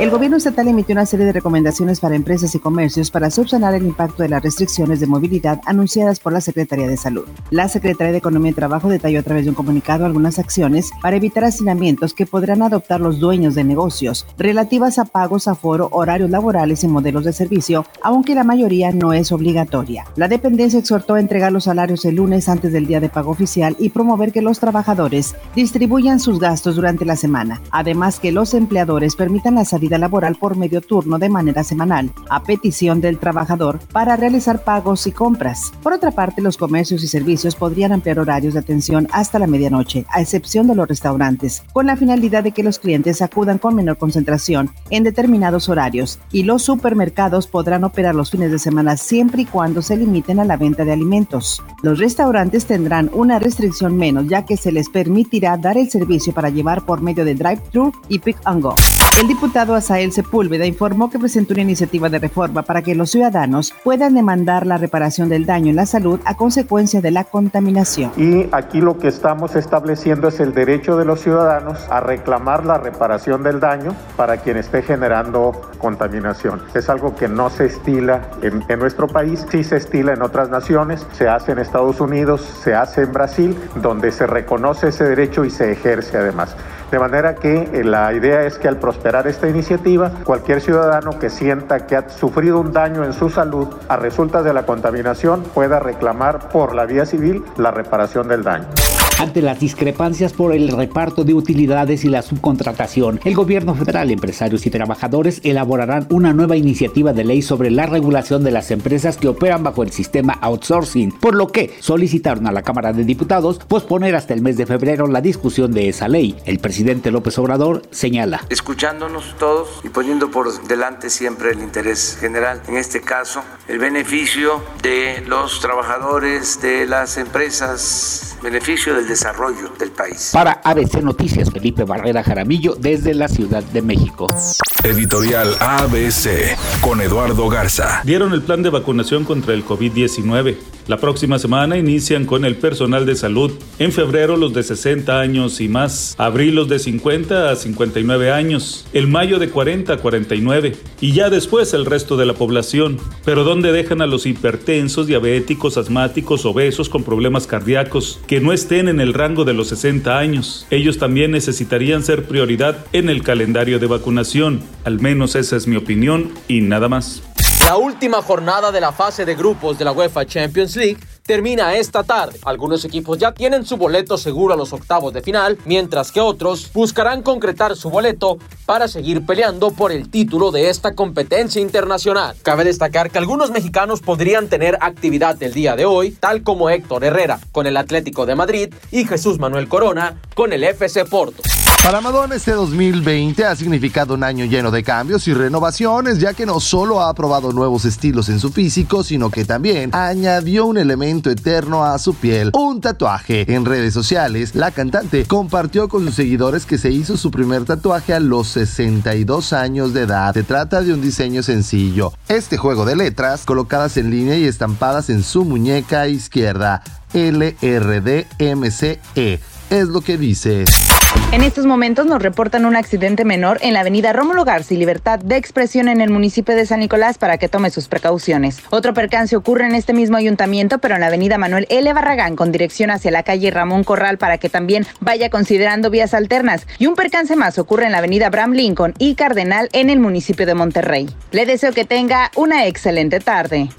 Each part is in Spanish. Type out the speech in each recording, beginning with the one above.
El gobierno estatal emitió una serie de recomendaciones para empresas y comercios para subsanar el impacto de las restricciones de movilidad anunciadas por la Secretaría de Salud. La Secretaría de Economía y Trabajo detalló a través de un comunicado algunas acciones para evitar hacinamientos que podrán adoptar los dueños de negocios relativas a pagos, aforo, horarios laborales y modelos de servicio, aunque la mayoría no es obligatoria. La dependencia exhortó a entregar los salarios el lunes antes del día de pago oficial y promover que los trabajadores distribuyan sus gastos durante la semana. Además que los empleadores permitan la salida laboral por medio turno de manera semanal, a petición del trabajador, para realizar pagos y compras. Por otra parte, los comercios y servicios podrían ampliar horarios de atención hasta la medianoche, a excepción de los restaurantes, con la finalidad de que los clientes acudan con menor concentración en determinados horarios, y los supermercados podrán operar los fines de semana siempre y cuando se limiten a la venta de alimentos. Los restaurantes tendrán una restricción menos, ya que se les permitirá dar el servicio para llevar por medio de drive-thru y pick and go. El diputado Asael Sepúlveda informó que presentó una iniciativa de reforma para que los ciudadanos puedan demandar la reparación del daño en la salud a consecuencia de la contaminación. Y aquí lo que estamos estableciendo es el derecho de los ciudadanos a reclamar la reparación del daño para quien esté generando contaminación. Es algo que no se estila en, en nuestro país, sí se estila en otras naciones, se hace en Estados Unidos, se hace en Brasil, donde se reconoce ese derecho y se ejerce además. De manera que eh, la idea es que al prosperar esta iniciativa, cualquier ciudadano que sienta que ha sufrido un daño en su salud a resultas de la contaminación pueda reclamar por la vía civil la reparación del daño. Ante las discrepancias por el reparto de utilidades y la subcontratación, el gobierno federal, empresarios y trabajadores elaborarán una nueva iniciativa de ley sobre la regulación de las empresas que operan bajo el sistema outsourcing, por lo que solicitaron a la Cámara de Diputados posponer hasta el mes de febrero la discusión de esa ley. El López Obrador señala. Escuchándonos todos y poniendo por delante siempre el interés general, en este caso el beneficio de los trabajadores, de las empresas, beneficio del desarrollo del país. Para ABC Noticias, Felipe Barrera Jaramillo, desde la Ciudad de México. Editorial ABC con Eduardo Garza. Dieron el plan de vacunación contra el COVID-19. La próxima semana inician con el personal de salud. En febrero los de 60 años y más. Abril los de 50 a 59 años. El mayo de 40 a 49. Y ya después el resto de la población. Pero ¿dónde dejan a los hipertensos, diabéticos, asmáticos, obesos con problemas cardíacos que no estén en el rango de los 60 años? Ellos también necesitarían ser prioridad en el calendario de vacunación. Al menos esa es mi opinión y nada más. La última jornada de la fase de grupos de la UEFA Champions League termina esta tarde. Algunos equipos ya tienen su boleto seguro a los octavos de final, mientras que otros buscarán concretar su boleto para seguir peleando por el título de esta competencia internacional. Cabe destacar que algunos mexicanos podrían tener actividad el día de hoy, tal como Héctor Herrera con el Atlético de Madrid y Jesús Manuel Corona con el FC Porto. Para Madonna este 2020 ha significado un año lleno de cambios y renovaciones, ya que no solo ha probado nuevos estilos en su físico, sino que también añadió un elemento eterno a su piel, un tatuaje. En redes sociales, la cantante compartió con sus seguidores que se hizo su primer tatuaje a los 62 años de edad. Se trata de un diseño sencillo. Este juego de letras colocadas en línea y estampadas en su muñeca izquierda. LRDMCE es lo que dice. En estos momentos nos reportan un accidente menor en la avenida Rómulo Garza y Libertad de Expresión en el municipio de San Nicolás para que tome sus precauciones. Otro percance ocurre en este mismo ayuntamiento, pero en la avenida Manuel L. Barragán con dirección hacia la calle Ramón Corral para que también vaya considerando vías alternas. Y un percance más ocurre en la avenida Bram Lincoln y Cardenal en el municipio de Monterrey. Le deseo que tenga una excelente tarde.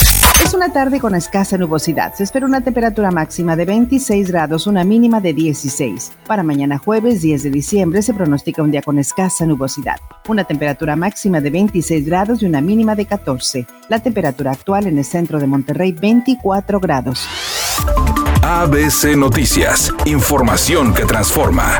Es una tarde con escasa nubosidad. Se espera una temperatura máxima de 26 grados, una mínima de 16. Para mañana jueves 10 de diciembre se pronostica un día con escasa nubosidad. Una temperatura máxima de 26 grados y una mínima de 14. La temperatura actual en el centro de Monterrey 24 grados. ABC Noticias. Información que transforma.